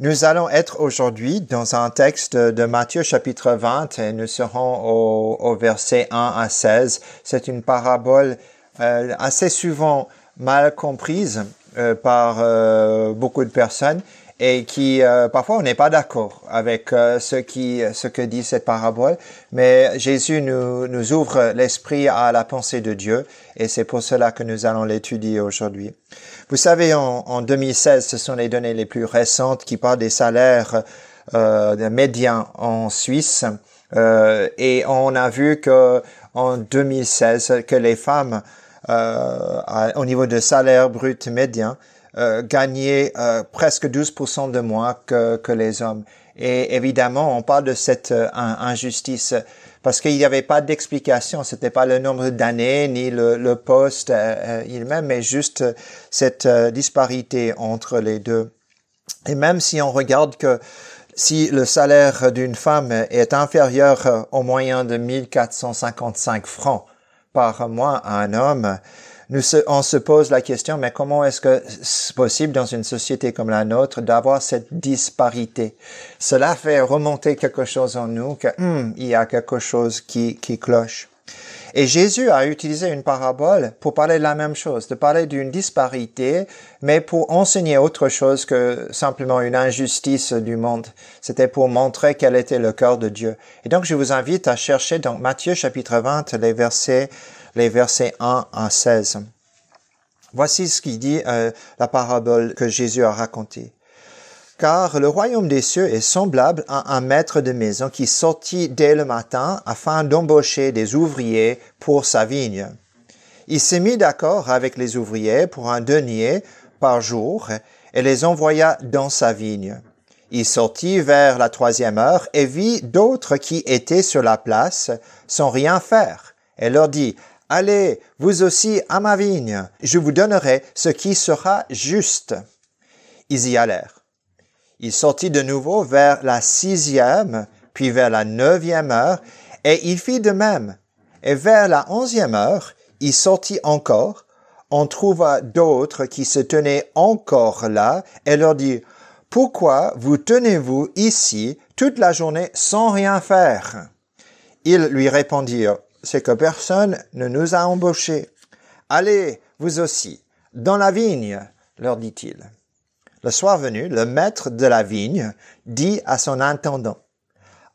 Nous allons être aujourd'hui dans un texte de Matthieu chapitre 20 et nous serons au, verset 1 à 16. C'est une parabole euh, assez souvent mal comprise euh, par euh, beaucoup de personnes et qui euh, parfois on n'est pas d'accord avec euh, ce qui ce que dit cette parabole mais Jésus nous nous ouvre l'esprit à la pensée de Dieu et c'est pour cela que nous allons l'étudier aujourd'hui. Vous savez en, en 2016 ce sont les données les plus récentes qui parlent des salaires euh, médians en Suisse euh, et on a vu que en 2016 que les femmes euh, au niveau de salaire brut médian euh, gagner euh, presque 12% de moins que, que les hommes. Et évidemment, on parle de cette euh, injustice parce qu'il n'y avait pas d'explication. C'était pas le nombre d'années ni le, le poste euh, il-même, mais juste cette disparité entre les deux. Et même si on regarde que si le salaire d'une femme est inférieur au moyen de 1455 francs par mois à un homme, nous on se pose la question, mais comment est-ce que c'est possible dans une société comme la nôtre d'avoir cette disparité? Cela fait remonter quelque chose en nous, que hmm, il y a quelque chose qui, qui cloche. Et Jésus a utilisé une parabole pour parler de la même chose, de parler d'une disparité, mais pour enseigner autre chose que simplement une injustice du monde. C'était pour montrer quel était le cœur de Dieu. Et donc, je vous invite à chercher dans Matthieu chapitre 20 les versets les versets 1 à 16. Voici ce qui dit euh, la parabole que Jésus a racontée. Car le royaume des cieux est semblable à un maître de maison qui sortit dès le matin afin d'embaucher des ouvriers pour sa vigne. Il s'est mis d'accord avec les ouvriers pour un denier par jour et les envoya dans sa vigne. Il sortit vers la troisième heure et vit d'autres qui étaient sur la place sans rien faire et leur dit, Allez, vous aussi, à ma vigne, je vous donnerai ce qui sera juste. Ils y allèrent. Il sortit de nouveau vers la sixième, puis vers la neuvième heure, et il fit de même. Et vers la onzième heure, il sortit encore, on trouva d'autres qui se tenaient encore là, et leur dit, Pourquoi vous tenez-vous ici toute la journée sans rien faire? Ils lui répondirent, c'est que personne ne nous a embauchés. Allez, vous aussi, dans la vigne, leur dit-il. Le soir venu, le maître de la vigne dit à son intendant,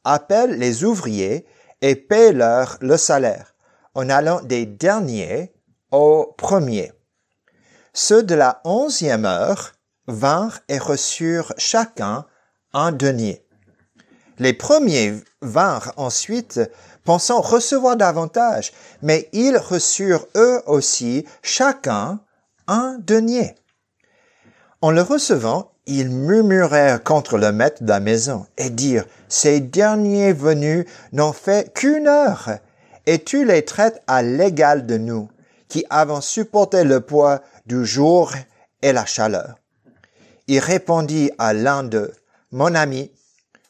appelle les ouvriers et paie-leur le salaire, en allant des derniers aux premiers. Ceux de la onzième heure vinrent et reçurent chacun un denier. Les premiers vinrent ensuite pensant recevoir davantage, mais ils reçurent eux aussi chacun un denier. En le recevant, ils murmurèrent contre le maître de la maison et dirent, ces derniers venus n'ont fait qu'une heure, et tu les traites à l'égal de nous, qui avons supporté le poids du jour et la chaleur. Il répondit à l'un d'eux, Mon ami,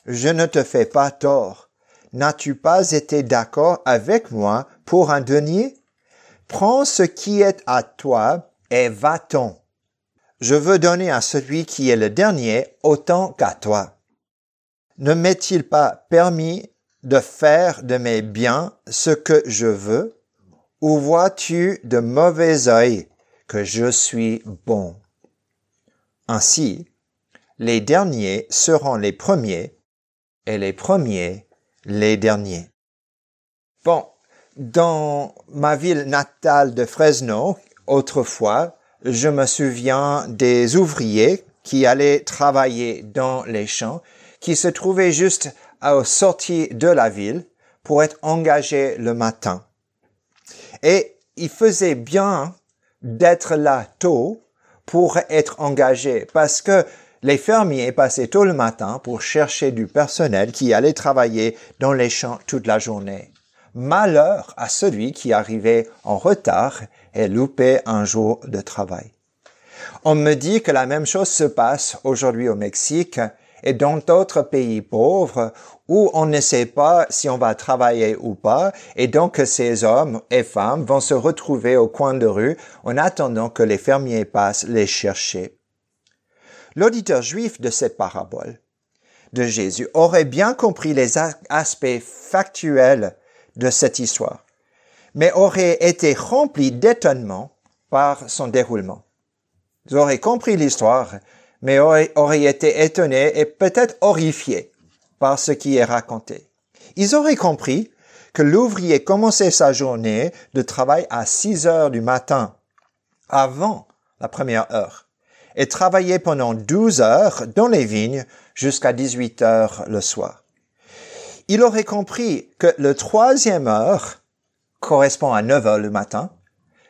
je ne te fais pas tort N'as-tu pas été d'accord avec moi pour un denier? Prends ce qui est à toi et va-t'en. Je veux donner à celui qui est le dernier autant qu'à toi. Ne m'est-il pas permis de faire de mes biens ce que je veux, ou vois-tu de mauvais œil que je suis bon? Ainsi, les derniers seront les premiers, et les premiers les derniers. Bon, dans ma ville natale de Fresno, autrefois, je me souviens des ouvriers qui allaient travailler dans les champs, qui se trouvaient juste à sortie de la ville pour être engagés le matin. Et il faisait bien d'être là tôt pour être engagé parce que les fermiers passaient tôt le matin pour chercher du personnel qui allait travailler dans les champs toute la journée. Malheur à celui qui arrivait en retard et loupait un jour de travail. On me dit que la même chose se passe aujourd'hui au Mexique et dans d'autres pays pauvres où on ne sait pas si on va travailler ou pas, et donc ces hommes et femmes vont se retrouver au coin de rue en attendant que les fermiers passent les chercher. L'auditeur juif de cette parabole de Jésus aurait bien compris les aspects factuels de cette histoire, mais aurait été rempli d'étonnement par son déroulement. Ils auraient compris l'histoire, mais auraient, auraient été étonnés et peut-être horrifiés par ce qui est raconté. Ils auraient compris que l'ouvrier commençait sa journée de travail à 6 heures du matin, avant la première heure, et travaillait pendant 12 heures dans les vignes jusqu'à 18 heures le soir. Il aurait compris que le troisième heure correspond à 9 heures le matin,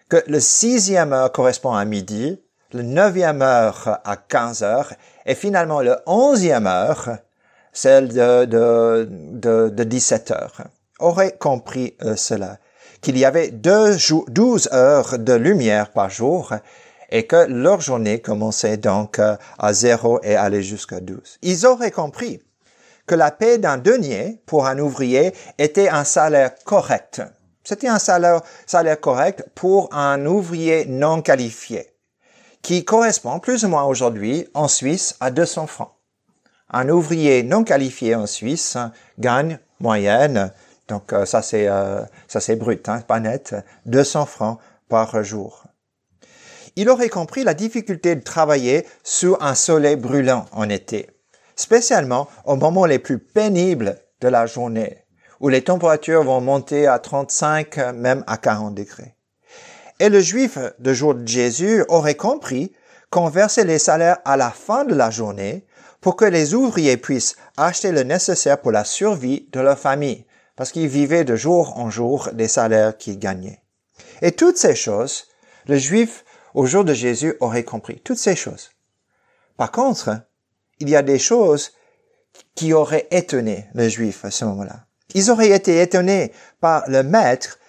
que le sixième heure correspond à midi, le neuvième heure à 15 heures, et finalement le onzième heure, celle de, de, de, de 17 heures aurait compris euh, cela, qu'il y avait deux 12 heures de lumière par jour et que leur journée commençait donc euh, à zéro et allait jusqu'à 12. Ils auraient compris que la paix d'un denier pour un ouvrier était un salaire correct. C'était un salaire, salaire correct pour un ouvrier non qualifié, qui correspond plus ou moins aujourd'hui en Suisse à 200 francs. Un ouvrier non qualifié en Suisse gagne moyenne donc euh, ça c'est euh, ça c'est brut, hein, pas net, 200 francs par jour. Il aurait compris la difficulté de travailler sous un soleil brûlant en été, spécialement au moment les plus pénibles de la journée, où les températures vont monter à 35, même à 40 degrés. Et le juif de jour de Jésus aurait compris qu'on versait les salaires à la fin de la journée pour que les ouvriers puissent acheter le nécessaire pour la survie de leur famille, parce qu'ils vivaient de jour en jour des salaires qu'ils gagnaient. Et toutes ces choses, le juif au jour de Jésus aurait compris, toutes ces choses. Par contre, il y a des choses qui auraient étonné le juif à ce moment-là. Ils auraient été étonnés par le maître,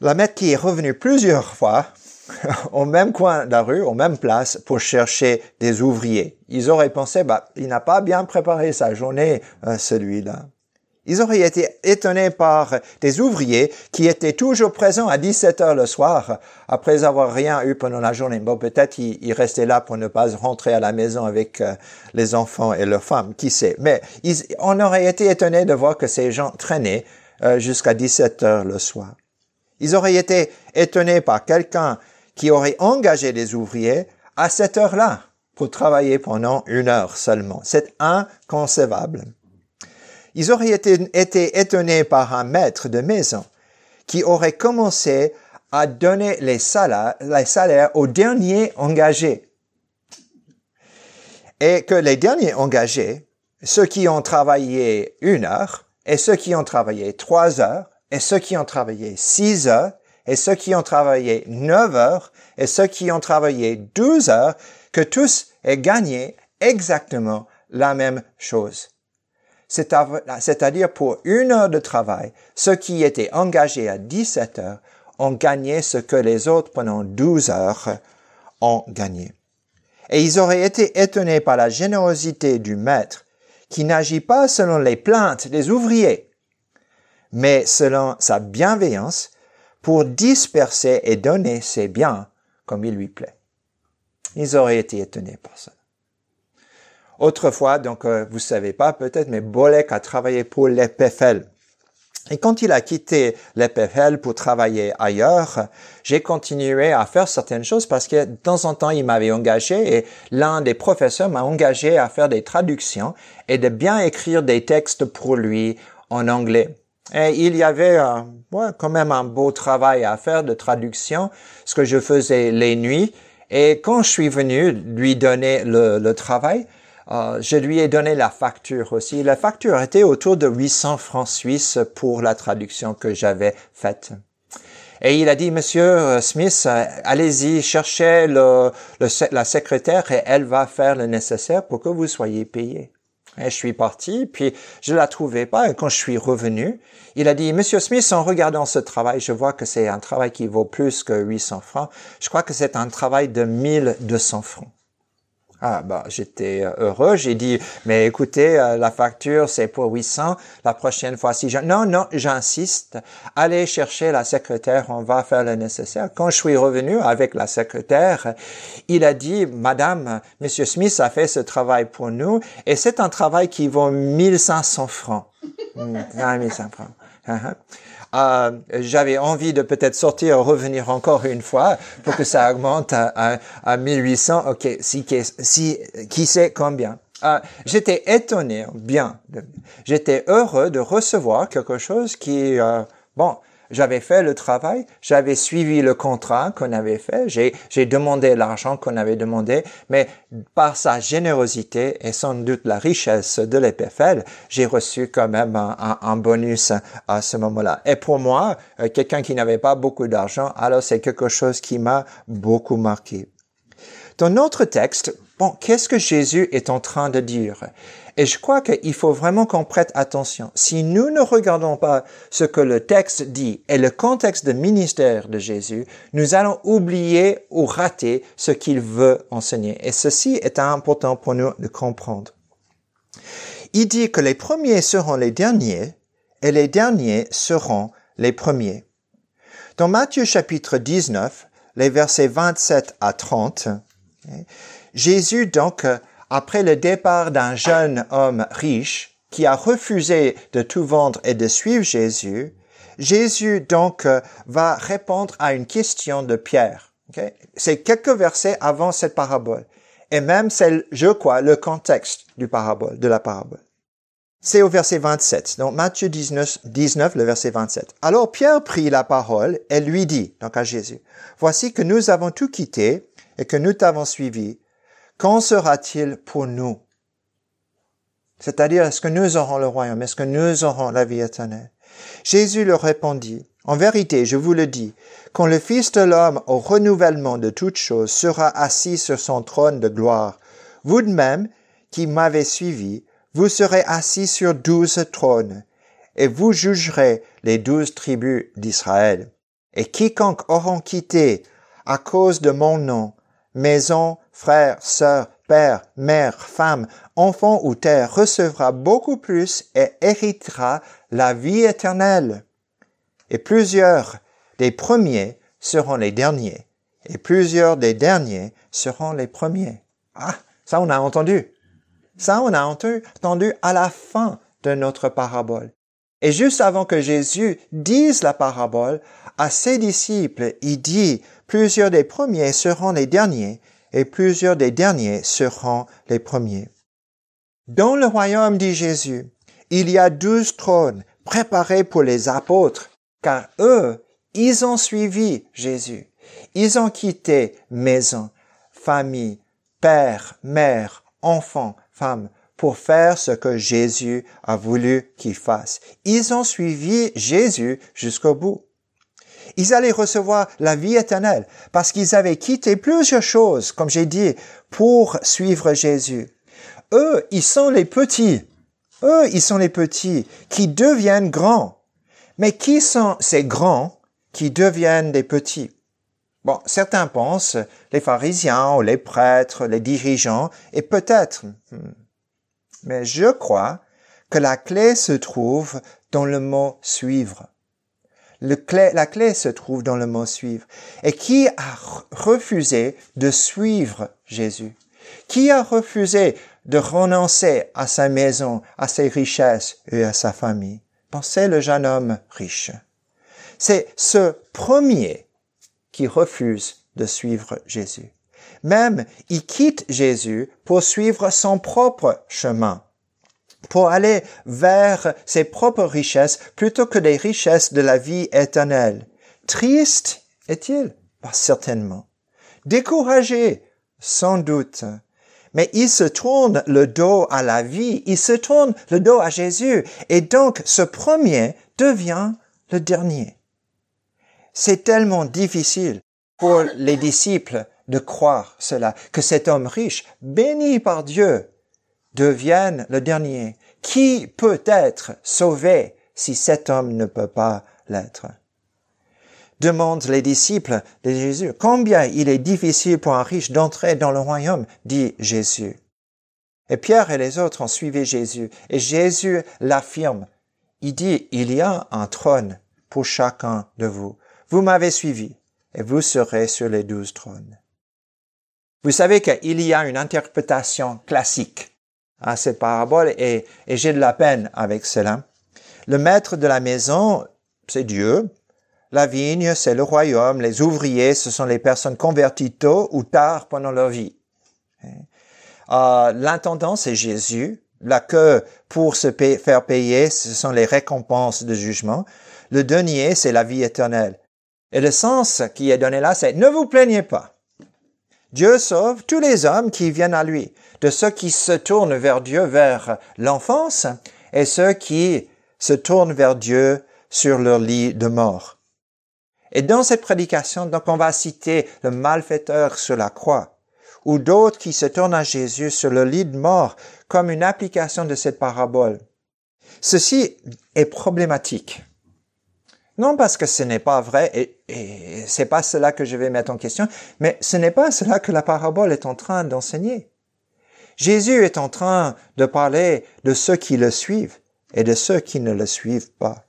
le maître qui est revenu plusieurs fois au même coin de la rue, aux mêmes places, pour chercher des ouvriers. Ils auraient pensé, bah, il n'a pas bien préparé sa journée, euh, celui-là. Ils auraient été étonnés par des ouvriers qui étaient toujours présents à 17 heures le soir après avoir rien eu pendant la journée. Bon, peut-être ils, restaient là pour ne pas rentrer à la maison avec euh, les enfants et leurs femmes, qui sait. Mais on aurait été étonnés de voir que ces gens traînaient euh, jusqu'à 17 heures le soir. Ils auraient été étonnés par quelqu'un qui aurait engagé des ouvriers à cette heure-là pour travailler pendant une heure seulement. C'est inconcevable. Ils auraient été, étonnés par un maître de maison qui aurait commencé à donner les salaires, les salaires aux derniers engagés. Et que les derniers engagés, ceux qui ont travaillé une heure, et ceux qui ont travaillé trois heures, et ceux qui ont travaillé six heures, et ceux qui ont travaillé neuf heures, et ceux qui ont travaillé douze heures, que tous aient gagné exactement la même chose c'est-à-dire pour une heure de travail, ceux qui étaient engagés à 17 heures ont gagné ce que les autres pendant 12 heures ont gagné. Et ils auraient été étonnés par la générosité du maître qui n'agit pas selon les plaintes des ouvriers, mais selon sa bienveillance pour disperser et donner ses biens comme il lui plaît. Ils auraient été étonnés par ça. Autrefois, donc euh, vous savez pas peut-être, mais Bolek a travaillé pour l'EPFL. Et quand il a quitté l'EPFL pour travailler ailleurs, j'ai continué à faire certaines choses parce que de temps en temps, il m'avait engagé et l'un des professeurs m'a engagé à faire des traductions et de bien écrire des textes pour lui en anglais. Et il y avait euh, quand même un beau travail à faire de traduction, ce que je faisais les nuits. Et quand je suis venu lui donner le, le travail, euh, je lui ai donné la facture aussi. La facture était autour de 800 francs suisses pour la traduction que j'avais faite. Et il a dit, Monsieur euh, Smith, euh, allez-y, cherchez le, la secrétaire et elle va faire le nécessaire pour que vous soyez payé. Et je suis parti, puis je la trouvais pas. Et quand je suis revenu, il a dit, Monsieur Smith, en regardant ce travail, je vois que c'est un travail qui vaut plus que 800 francs. Je crois que c'est un travail de 1200 francs. Ah bah j'étais euh, heureux, j'ai dit mais écoutez euh, la facture c'est pour 800 la prochaine fois si je non non j'insiste allez chercher la secrétaire on va faire le nécessaire. Quand je suis revenu avec la secrétaire, il a dit madame monsieur Smith a fait ce travail pour nous et c'est un travail qui vaut 1500 francs. 1500 francs. Euh, j'avais envie de peut-être sortir, revenir encore une fois pour que ça augmente à, à, 1800. Ok, si, si, qui sait combien. Euh, j'étais étonné, bien, j'étais heureux de recevoir quelque chose qui, euh, bon, j'avais fait le travail, j'avais suivi le contrat qu'on avait fait, j'ai demandé l'argent qu'on avait demandé, mais par sa générosité et sans doute la richesse de l'EPFL, j'ai reçu quand même un, bonus à ce moment-là. Et pour moi, euh, quelqu'un qui n'avait pas beaucoup d'argent, alors c'est quelque chose qui m'a beaucoup marqué. Dans notre texte, bon, qu'est-ce que Jésus est en train de dire? Et je crois qu'il faut vraiment qu'on prête attention. Si nous ne regardons pas ce que le texte dit et le contexte de ministère de Jésus, nous allons oublier ou rater ce qu'il veut enseigner. Et ceci est important pour nous de comprendre. Il dit que les premiers seront les derniers et les derniers seront les premiers. Dans Matthieu chapitre 19, les versets 27 à 30, Jésus donc après le départ d'un jeune homme riche qui a refusé de tout vendre et de suivre Jésus, Jésus donc va répondre à une question de Pierre. C'est quelques versets avant cette parabole. Et même c'est, je crois, le contexte du parabole, de la parabole. C'est au verset 27. Donc Matthieu 19, 19, le verset 27. Alors Pierre prit la parole et lui dit, donc à Jésus, Voici que nous avons tout quitté et que nous t'avons suivi. Qu'en sera-t-il pour nous? C'est-à-dire, est-ce que nous aurons le royaume? Est-ce que nous aurons la vie éternelle? Jésus leur répondit, En vérité, je vous le dis, quand le Fils de l'homme au renouvellement de toutes choses sera assis sur son trône de gloire, vous de même, qui m'avez suivi, vous serez assis sur douze trônes, et vous jugerez les douze tribus d'Israël. Et quiconque auront quitté, à cause de mon nom, maison, frères, sœurs, père, mère, femme, enfant ou terre recevra beaucoup plus et héritera la vie éternelle. Et plusieurs des premiers seront les derniers, et plusieurs des derniers seront les premiers. Ah, ça on a entendu. Ça on a entendu à la fin de notre parabole. Et juste avant que Jésus dise la parabole à ses disciples, il dit, plusieurs des premiers seront les derniers, et plusieurs des derniers seront les premiers. Dans le royaume, dit Jésus, il y a douze trônes préparés pour les apôtres, car eux, ils ont suivi Jésus. Ils ont quitté maison, famille, père, mère, enfant, femme, pour faire ce que Jésus a voulu qu'ils fassent. Ils ont suivi Jésus jusqu'au bout. Ils allaient recevoir la vie éternelle parce qu'ils avaient quitté plusieurs choses, comme j'ai dit, pour suivre Jésus. Eux, ils sont les petits. Eux, ils sont les petits qui deviennent grands. Mais qui sont ces grands qui deviennent des petits? Bon, certains pensent les pharisiens ou les prêtres, les dirigeants, et peut-être. Hmm. Mais je crois que la clé se trouve dans le mot suivre la clé se trouve dans le mot suivre. Et qui a refusé de suivre Jésus? Qui a refusé de renoncer à sa maison, à ses richesses et à sa famille? Pensez le jeune homme riche. C'est ce premier qui refuse de suivre Jésus. Même, il quitte Jésus pour suivre son propre chemin pour aller vers ses propres richesses plutôt que les richesses de la vie éternelle. Triste est-il? Pas certainement. Découragé Sans doute. Mais il se tourne le dos à la vie, il se tourne le dos à Jésus, et donc ce premier devient le dernier. C'est tellement difficile pour les disciples de croire cela, que cet homme riche, béni par Dieu, devienne le dernier. Qui peut être sauvé si cet homme ne peut pas l'être? demandent les disciples de Jésus. Combien il est difficile pour un riche d'entrer dans le royaume, dit Jésus. Et Pierre et les autres ont suivi Jésus. Et Jésus l'affirme. Il dit, il y a un trône pour chacun de vous. Vous m'avez suivi et vous serez sur les douze trônes. Vous savez qu'il y a une interprétation classique à cette parabole et, et j'ai de la peine avec cela. Le maître de la maison, c'est Dieu. La vigne, c'est le royaume. Les ouvriers, ce sont les personnes converties tôt ou tard pendant leur vie. Euh, L'intendant, c'est Jésus. La queue pour se faire payer, ce sont les récompenses de jugement. Le denier, c'est la vie éternelle. Et le sens qui est donné là, c'est ne vous plaignez pas. Dieu sauve tous les hommes qui viennent à lui, de ceux qui se tournent vers Dieu vers l'enfance et ceux qui se tournent vers Dieu sur leur lit de mort. Et dans cette prédication, donc, on va citer le malfaiteur sur la croix, ou d'autres qui se tournent à Jésus sur le lit de mort comme une application de cette parabole. Ceci est problématique. Non parce que ce n'est pas vrai, et, et c'est pas cela que je vais mettre en question, mais ce n'est pas cela que la parabole est en train d'enseigner. Jésus est en train de parler de ceux qui le suivent et de ceux qui ne le suivent pas.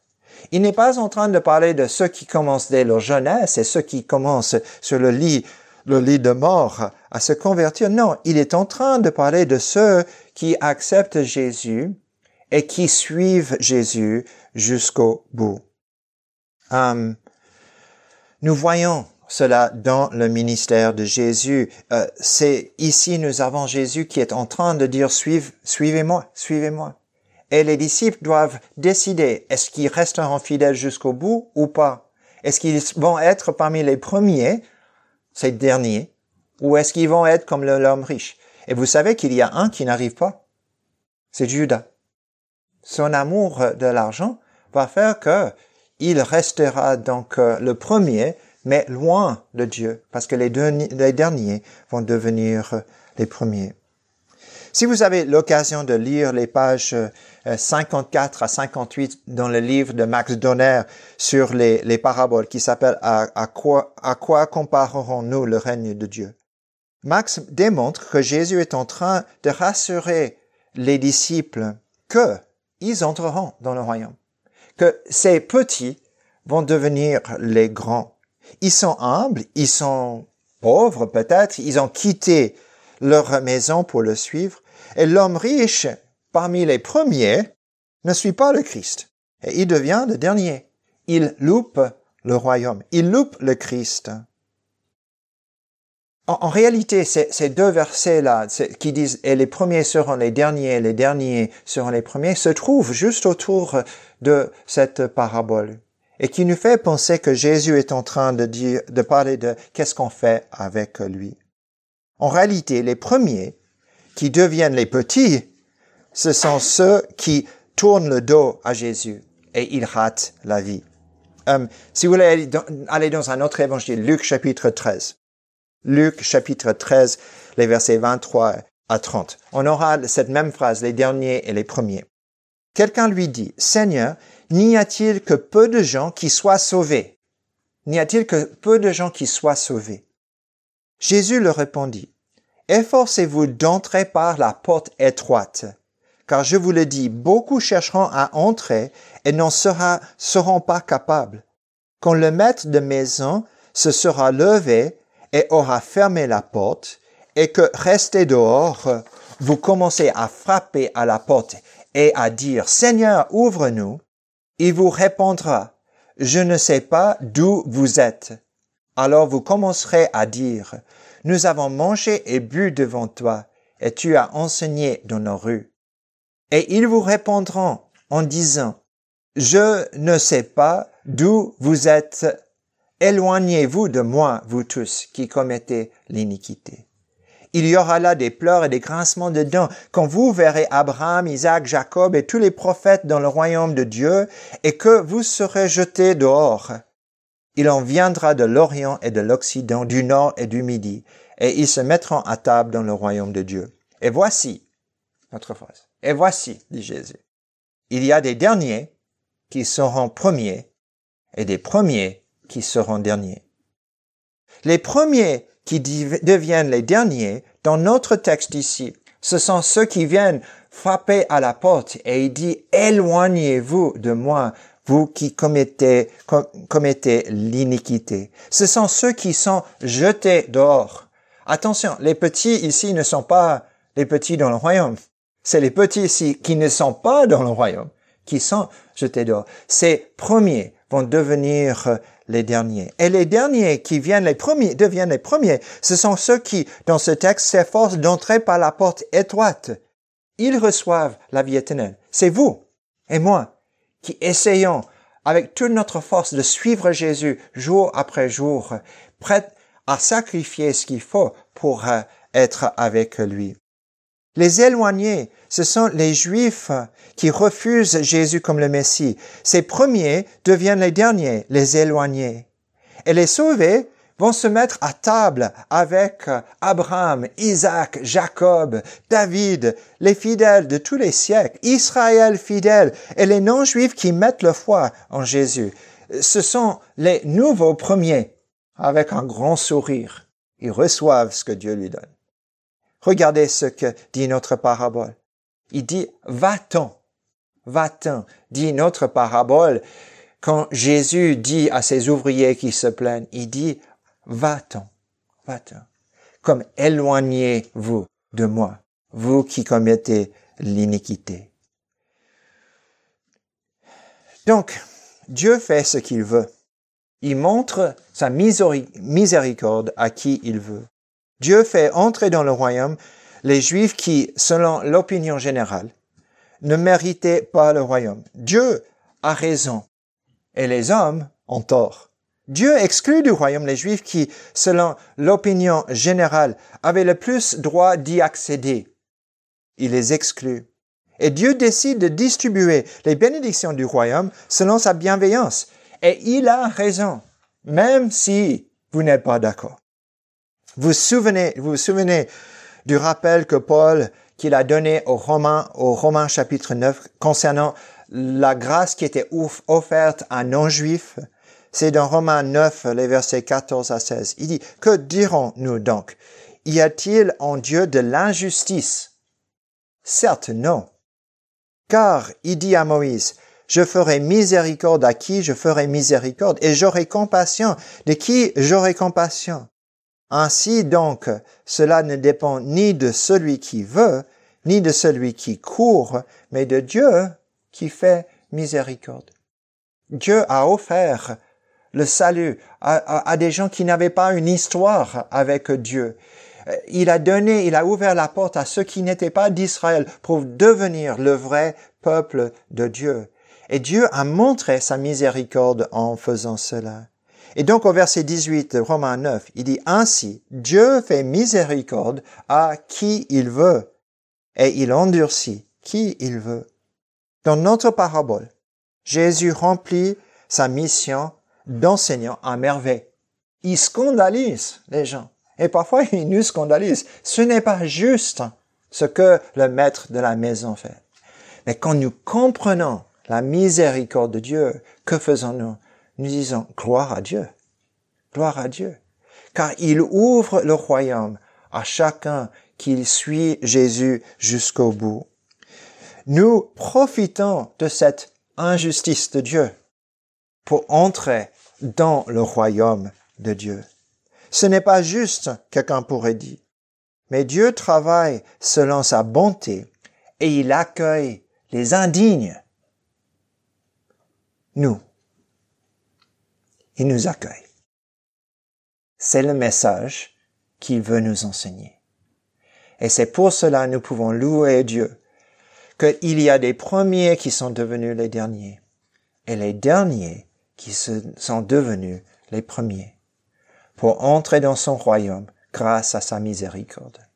Il n'est pas en train de parler de ceux qui commencent dès leur jeunesse et ceux qui commencent sur le lit, le lit de mort à se convertir. Non, il est en train de parler de ceux qui acceptent Jésus et qui suivent Jésus jusqu'au bout. Um, nous voyons cela dans le ministère de Jésus. Euh, c'est ici nous avons Jésus qui est en train de dire suivez, suivez-moi, suivez-moi. Et les disciples doivent décider est-ce qu'ils resteront fidèles jusqu'au bout ou pas? Est-ce qu'ils vont être parmi les premiers, ces derniers, ou est-ce qu'ils vont être comme l'homme riche? Et vous savez qu'il y a un qui n'arrive pas. C'est Judas. Son amour de l'argent va faire que il restera donc euh, le premier, mais loin de Dieu, parce que les, derniers vont devenir euh, les premiers. Si vous avez l'occasion de lire les pages 54 euh, à 58 dans le livre de Max Donner sur les, paraboles qui s'appelle à, quoi, à quoi comparerons-nous le règne de Dieu Max démontre que Jésus est en train de rassurer les disciples que ils entreront dans le royaume que ces petits vont devenir les grands. Ils sont humbles, ils sont pauvres peut-être, ils ont quitté leur maison pour le suivre, et l'homme riche, parmi les premiers, ne suit pas le Christ, et il devient le dernier. Il loupe le royaume, il loupe le Christ. En, réalité, ces, deux versets-là, qui disent « et les premiers seront les derniers, les derniers seront les premiers », se trouvent juste autour de cette parabole et qui nous fait penser que Jésus est en train de dire, de parler de qu'est-ce qu'on fait avec lui. En réalité, les premiers qui deviennent les petits, ce sont ceux qui tournent le dos à Jésus et ils ratent la vie. Euh, si vous voulez aller dans un autre évangile, Luc chapitre 13. Luc chapitre 13, les versets 23 à 30. On aura cette même phrase, les derniers et les premiers. Quelqu'un lui dit, Seigneur, n'y a-t-il que peu de gens qui soient sauvés? N'y a-t-il que peu de gens qui soient sauvés? Jésus leur répondit, Efforcez-vous d'entrer par la porte étroite, car je vous le dis, beaucoup chercheront à entrer et n'en seront pas capables. Quand le maître de maison se sera levé et aura fermé la porte, et que resté dehors, vous commencez à frapper à la porte et à dire Seigneur, ouvre-nous, il vous répondra Je ne sais pas d'où vous êtes. Alors vous commencerez à dire Nous avons mangé et bu devant toi, et tu as enseigné dans nos rues. Et ils vous répondront en disant Je ne sais pas d'où vous êtes Éloignez-vous de moi, vous tous qui commettez l'iniquité. Il y aura là des pleurs et des grincements de dents quand vous verrez Abraham, Isaac, Jacob et tous les prophètes dans le royaume de Dieu et que vous serez jetés dehors. Il en viendra de l'Orient et de l'Occident, du Nord et du Midi, et ils se mettront à table dans le royaume de Dieu. Et voici, notre phrase, et voici, dit Jésus, il y a des derniers qui seront premiers et des premiers qui seront derniers. Les premiers qui deviennent les derniers, dans notre texte ici, ce sont ceux qui viennent frapper à la porte et il dit, éloignez-vous de moi, vous qui commettez, commettez l'iniquité. Ce sont ceux qui sont jetés dehors. Attention, les petits ici ne sont pas les petits dans le royaume. C'est les petits ici qui ne sont pas dans le royaume qui sont jetés dehors. Ces premiers vont devenir les derniers. Et les derniers qui viennent les premiers, deviennent les premiers. Ce sont ceux qui, dans ce texte, s'efforcent d'entrer par la porte étroite. Ils reçoivent la vie éternelle. C'est vous et moi qui essayons avec toute notre force de suivre Jésus jour après jour, prêts à sacrifier ce qu'il faut pour euh, être avec lui. Les éloignés, ce sont les Juifs qui refusent Jésus comme le Messie. Ces premiers deviennent les derniers, les éloignés. Et les sauvés vont se mettre à table avec Abraham, Isaac, Jacob, David, les fidèles de tous les siècles, Israël fidèle et les non-juifs qui mettent le foi en Jésus. Ce sont les nouveaux premiers avec un grand sourire. Ils reçoivent ce que Dieu lui donne. Regardez ce que dit notre parabole. Il dit, va-t'en, va-t'en, dit notre parabole. Quand Jésus dit à ses ouvriers qui se plaignent, il dit, va-t'en, va-t'en, comme éloignez-vous de moi, vous qui commettez l'iniquité. Donc, Dieu fait ce qu'il veut. Il montre sa miséricorde à qui il veut. Dieu fait entrer dans le royaume les Juifs qui, selon l'opinion générale, ne méritaient pas le royaume. Dieu a raison et les hommes ont tort. Dieu exclut du royaume les Juifs qui, selon l'opinion générale, avaient le plus droit d'y accéder. Il les exclut. Et Dieu décide de distribuer les bénédictions du royaume selon sa bienveillance. Et il a raison, même si vous n'êtes pas d'accord. Vous souvenez, vous souvenez du rappel que Paul qu'il a donné aux Romains, au Romains chapitre 9 concernant la grâce qui était offerte à non-juifs? C'est dans Romains 9, les versets 14 à 16. Il dit, que dirons-nous donc? Y a-t-il en Dieu de l'injustice? Certes, non. Car il dit à Moïse, je ferai miséricorde à qui je ferai miséricorde, et j'aurai compassion de qui j'aurai compassion? Ainsi donc, cela ne dépend ni de celui qui veut, ni de celui qui court, mais de Dieu qui fait miséricorde. Dieu a offert le salut à, des gens qui n'avaient pas une histoire avec Dieu. Il a donné, il a ouvert la porte à ceux qui n'étaient pas d'Israël pour devenir le vrai peuple de Dieu. Et Dieu a montré sa miséricorde en faisant cela. Et donc au verset 18 de Romains 9, il dit ainsi, Dieu fait miséricorde à qui il veut et il endurcit qui il veut. Dans notre parabole, Jésus remplit sa mission d'enseignant à merveille. Il scandalise les gens. Et parfois, il nous scandalise. Ce n'est pas juste ce que le maître de la maison fait. Mais quand nous comprenons la miséricorde de Dieu, que faisons-nous? Nous disons gloire à Dieu, gloire à Dieu, car il ouvre le royaume à chacun qui suit Jésus jusqu'au bout. Nous profitons de cette injustice de Dieu pour entrer dans le royaume de Dieu. Ce n'est pas juste, quelqu'un pourrait dire, mais Dieu travaille selon sa bonté et il accueille les indignes. Nous, il nous accueille. C'est le message qu'il veut nous enseigner. Et c'est pour cela nous pouvons louer Dieu, qu'il y a des premiers qui sont devenus les derniers, et les derniers qui sont devenus les premiers, pour entrer dans son royaume grâce à sa miséricorde.